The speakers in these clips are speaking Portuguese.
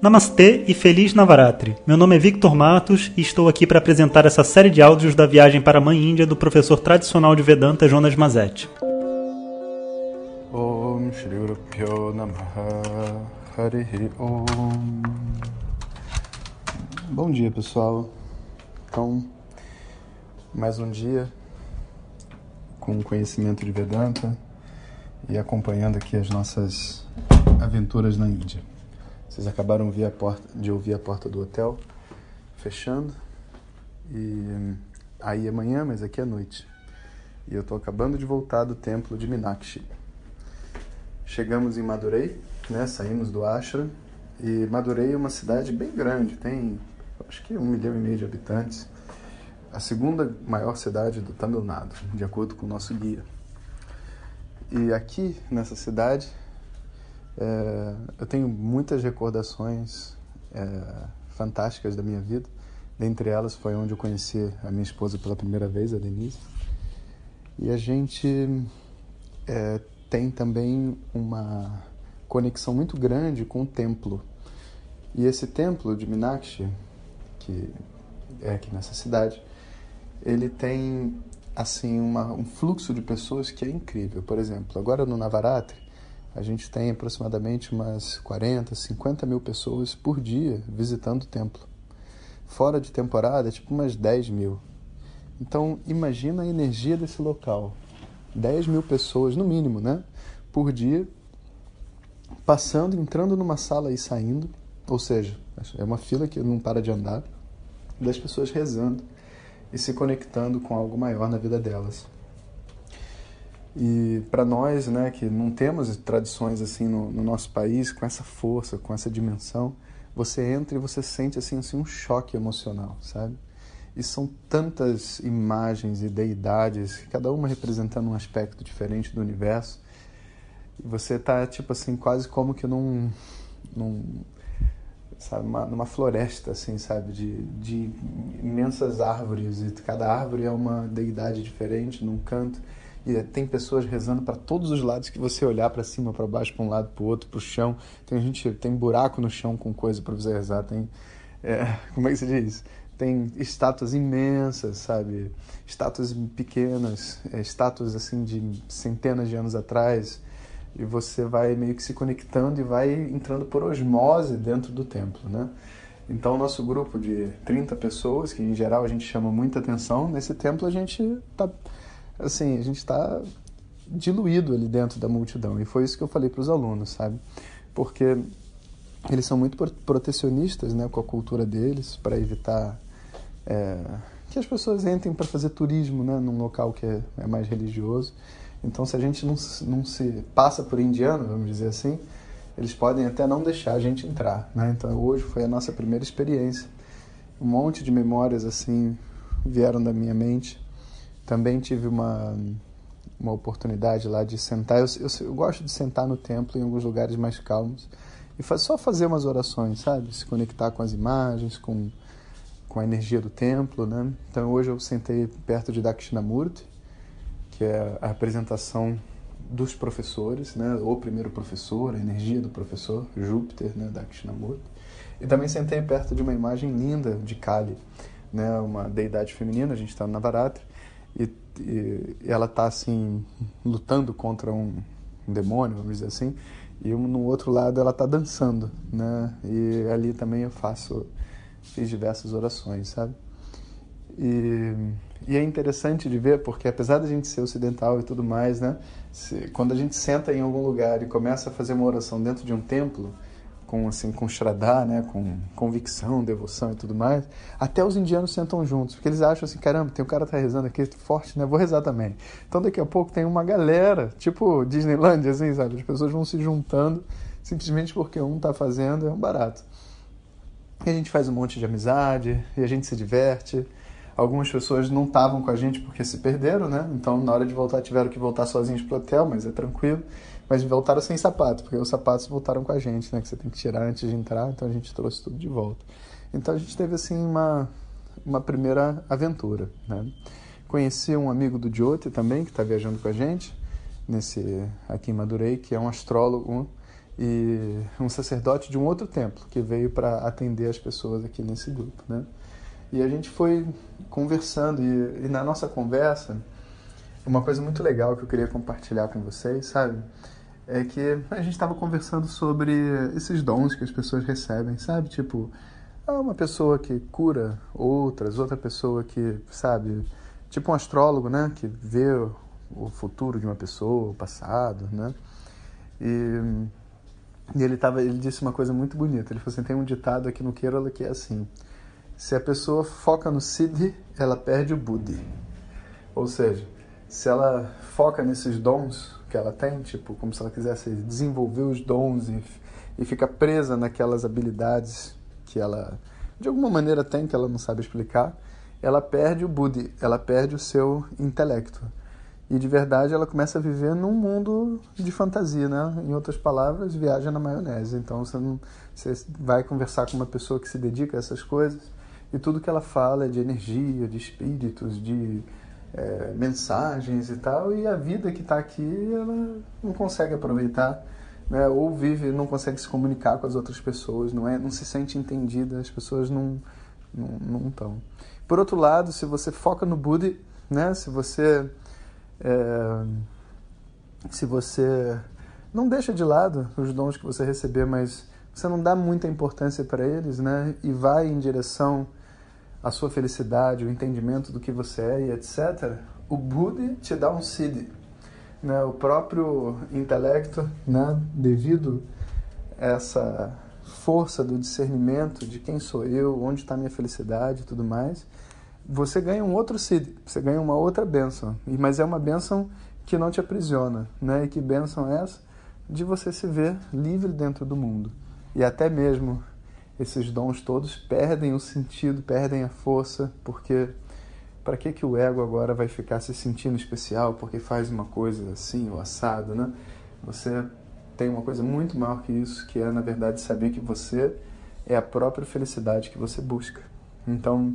Namastê e Feliz Navaratri. Meu nome é Victor Matos e estou aqui para apresentar essa série de áudios da viagem para a Mãe Índia do professor tradicional de Vedanta Jonas Mazetti. Om Shri Harihi Om Bom dia pessoal. Então, mais um dia com conhecimento de Vedanta e acompanhando aqui as nossas aventuras na Índia. Vocês acabaram de ouvir a porta, do hotel fechando. E aí é manhã, mas aqui é noite. E eu estou acabando de voltar do templo de Minakshi. Chegamos em Madurei, né? Saímos do Ashram. E Madurei é uma cidade bem grande, tem acho que um milhão e meio de habitantes. A segunda maior cidade do Tamil Nadu, de acordo com o nosso guia. E aqui nessa cidade é, eu tenho muitas recordações é, fantásticas da minha vida. Dentre elas foi onde eu conheci a minha esposa pela primeira vez, a Denise. E a gente é, tem também uma conexão muito grande com o templo. E esse templo de Minakshi, que é aqui nessa cidade, ele tem assim uma, um fluxo de pessoas que é incrível. Por exemplo, agora no Navaratri, a gente tem aproximadamente umas 40, 50 mil pessoas por dia visitando o templo. Fora de temporada, tipo umas 10 mil. Então, imagina a energia desse local. 10 mil pessoas, no mínimo, né? Por dia, passando, entrando numa sala e saindo. Ou seja, é uma fila que não para de andar. Das pessoas rezando e se conectando com algo maior na vida delas. E para nós, né, que não temos tradições assim no, no, nosso país com essa força, com essa dimensão, você entra e você sente assim, assim um choque emocional, sabe? E são tantas imagens e deidades, cada uma representando um aspecto diferente do universo. E você tá tipo assim quase como que num, num sabe, uma, numa floresta assim, sabe, de, de imensas árvores e cada árvore é uma deidade diferente num canto e tem pessoas rezando para todos os lados que você olhar para cima, para baixo, para um lado, para o outro, para o chão. Tem gente, tem buraco no chão com coisa para você rezar. Tem, é, como é que se diz? Tem estátuas imensas, sabe? Estátuas pequenas, é, estátuas assim de centenas de anos atrás. E você vai meio que se conectando e vai entrando por osmose dentro do templo, né? Então, nosso grupo de 30 pessoas, que em geral a gente chama muita atenção, nesse templo a gente está assim, a gente está diluído ali dentro da multidão. E foi isso que eu falei para os alunos, sabe? Porque eles são muito protecionistas né, com a cultura deles, para evitar é, que as pessoas entrem para fazer turismo né, num local que é, é, mais religioso. Então, se a gente não, não se passa por indiano, vamos dizer assim, eles podem até não deixar a gente entrar. Né? Então, hoje foi a nossa primeira experiência. Um monte de memórias assim vieram da minha mente também tive uma, uma oportunidade lá de sentar. Eu, eu, eu, gosto de sentar no templo em alguns lugares mais calmos e faz, só fazer umas orações, sabe? Se conectar com as imagens, com, com a energia do templo, né? Então hoje eu sentei perto de Dakshinamurti, que é a apresentação dos professores, né? O primeiro professor, a energia do professor, Júpiter, né? Dakshinamurti. E também sentei perto de uma imagem linda de Kali, né? Uma deidade feminina, a gente está no Navaratri e, e ela está assim lutando contra um, um, demônio, vamos dizer assim, e no outro lado ela está dançando, né? E ali também eu faço fiz diversas orações, sabe? E, e é interessante de ver porque apesar da gente ser ocidental e tudo mais, né? Se, quando a gente senta em algum lugar e começa a fazer uma oração dentro de um templo, com assim com Shraddha, né, com convicção, devoção e tudo mais, até os indianos sentam juntos, porque eles acham assim, caramba, tem um cara que tá rezando aqui forte, né, vou rezar também. Então daqui a pouco tem uma galera, tipo Disneyland, assim, sabe, as pessoas vão se juntando simplesmente porque um tá fazendo, é um barato. E a gente faz um monte de amizade, e a gente se diverte. Algumas pessoas não estavam com a gente porque se perderam, né? Então, na hora de voltar, tiveram que voltar sozinhos pro hotel, mas é tranquilo. Mas voltaram sem sapato, porque os sapatos voltaram com a gente, né? Que você tem que tirar antes de entrar, então a gente trouxe tudo de volta. Então a gente teve assim uma, uma primeira aventura, né? Conheci um amigo do Jyoti também, que está viajando com a gente, nesse aqui em Madurei, que é um astrólogo, e um sacerdote de um outro templo que veio para atender as pessoas aqui nesse grupo, né? E a gente foi conversando e, e, na nossa conversa uma coisa muito legal que eu queria compartilhar com vocês, sabe? É que a gente estava conversando sobre esses dons que as pessoas recebem, sabe? Tipo, uma pessoa que cura outras, outra pessoa que, sabe, tipo um astrólogo, né? Que vê o futuro de uma pessoa, o passado, né? E, e ele, tava, ele disse uma coisa muito bonita. Ele falou assim, tem um ditado aqui no Kerala que é assim, se a pessoa foca no Siddhi, ela perde o Buddhi. Ou seja, se ela foca nesses dons que ela tem, tipo, como se ela quisesse desenvolver os dons e, e fica presa naquelas habilidades que ela, de alguma maneira, tem, que ela não sabe explicar, ela perde o Buddhi, ela perde o seu intelecto. E de verdade ela começa a viver num mundo de fantasia, né? Em outras palavras, viaja na maionese. Então você, não, você vai conversar com uma pessoa que se dedica a essas coisas e tudo que ela fala é de energia, de espíritos, de é, mensagens e tal. E a vida que está aqui ela não consegue aproveitar, né? Ou vive, não consegue se comunicar com as outras pessoas, não é, não se sente entendida. As pessoas não não estão. Por outro lado, se você foca no Buda, né? Se você é, se você não deixa de lado os dons que você receber, mas você não dá muita importância para eles, né? E vai em direção à sua felicidade, o entendimento do que você é e etc. O Buda te dá um siddhi, né? O próprio intelecto, né? Devido a essa força do discernimento de quem sou eu, onde está minha felicidade e tudo mais, você ganha um outro Siddhi, você ganha uma outra bênção. Mas é uma bênção que não te aprisiona. Né? E que bênção é essa? De você se ver livre dentro do mundo. E até mesmo esses dons todos perdem o sentido, perdem a força, porque para que, que o ego agora vai ficar se sentindo especial porque faz uma coisa assim ou assado, né? Você tem uma coisa muito maior que isso, que é, na verdade, saber que você é a própria felicidade que você busca. Então,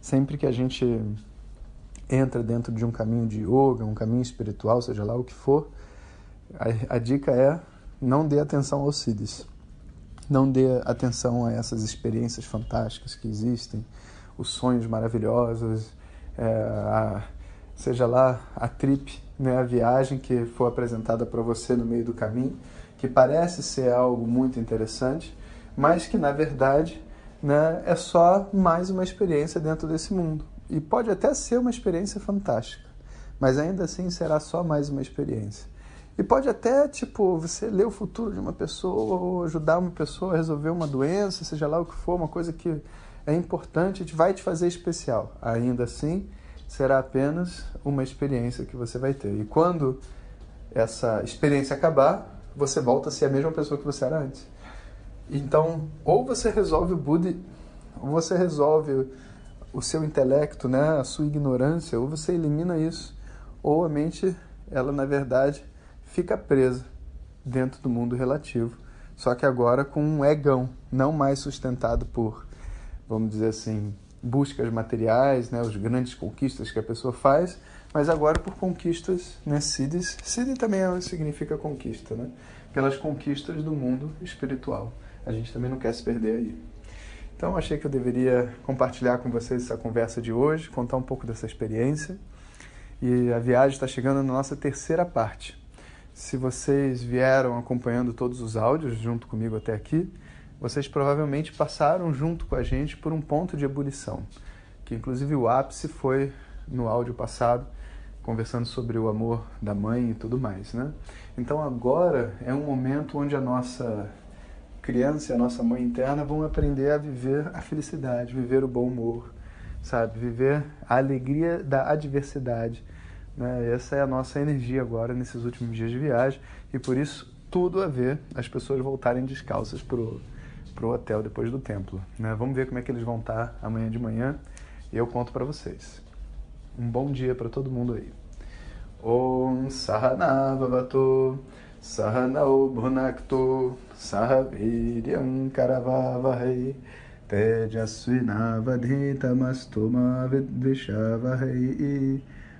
Sempre que a gente entra dentro de um caminho de yoga, um caminho espiritual, seja lá o que for, a, a dica é não dê atenção aos siddhis. Não dê atenção a essas experiências fantásticas que existem, os sonhos maravilhosos, é, a, seja lá a trip, né, a viagem que for apresentada para você no meio do caminho, que parece ser algo muito interessante, mas que na verdade né, é só mais uma experiência dentro desse mundo. E pode até ser uma experiência fantástica, mas ainda assim será só mais uma experiência. E pode até, tipo, você ler o futuro de uma pessoa ou ajudar uma pessoa a resolver uma doença, seja lá o que for, uma coisa que é importante, vai te fazer especial. Ainda assim, será apenas uma experiência que você vai ter. E quando essa experiência acabar, você volta a ser a mesma pessoa que você era antes. Então, ou você resolve o Buda, ou você resolve o seu intelecto, né, a sua ignorância, ou você elimina isso, ou a mente, ela na verdade fica presa dentro do mundo relativo, só que agora com um egão, não mais sustentado por, vamos dizer assim, buscas materiais, né, os grandes conquistas que a pessoa faz, mas agora por conquistas, né, Siddhis. Siddhi também significa conquista, né? Pelas conquistas do mundo espiritual a gente também não quer se perder aí. Então, achei que eu deveria compartilhar com vocês essa conversa de hoje, contar um pouco dessa experiência. E a viagem está chegando na nossa terceira parte. Se vocês vieram acompanhando todos os áudios junto comigo até aqui, vocês provavelmente passaram junto com a gente por um ponto de ebulição, que inclusive o ápice foi no áudio passado, conversando sobre o amor da mãe e tudo mais, né? Então agora é um momento onde a nossa criança e a nossa mãe interna vão aprender a viver a felicidade, viver o bom humor, sabe? Viver a alegria da adversidade. Né? Essa é a nossa energia agora nesses últimos dias de viagem e por isso tudo a ver as pessoas voltarem descalças pro pro hotel depois do templo. Né? Vamos ver como é que eles vão estar amanhã de manhã e eu conto para vocês. Um bom dia para todo mundo aí. Om Sahana Bhunaktu Sahaviryam Karavavahai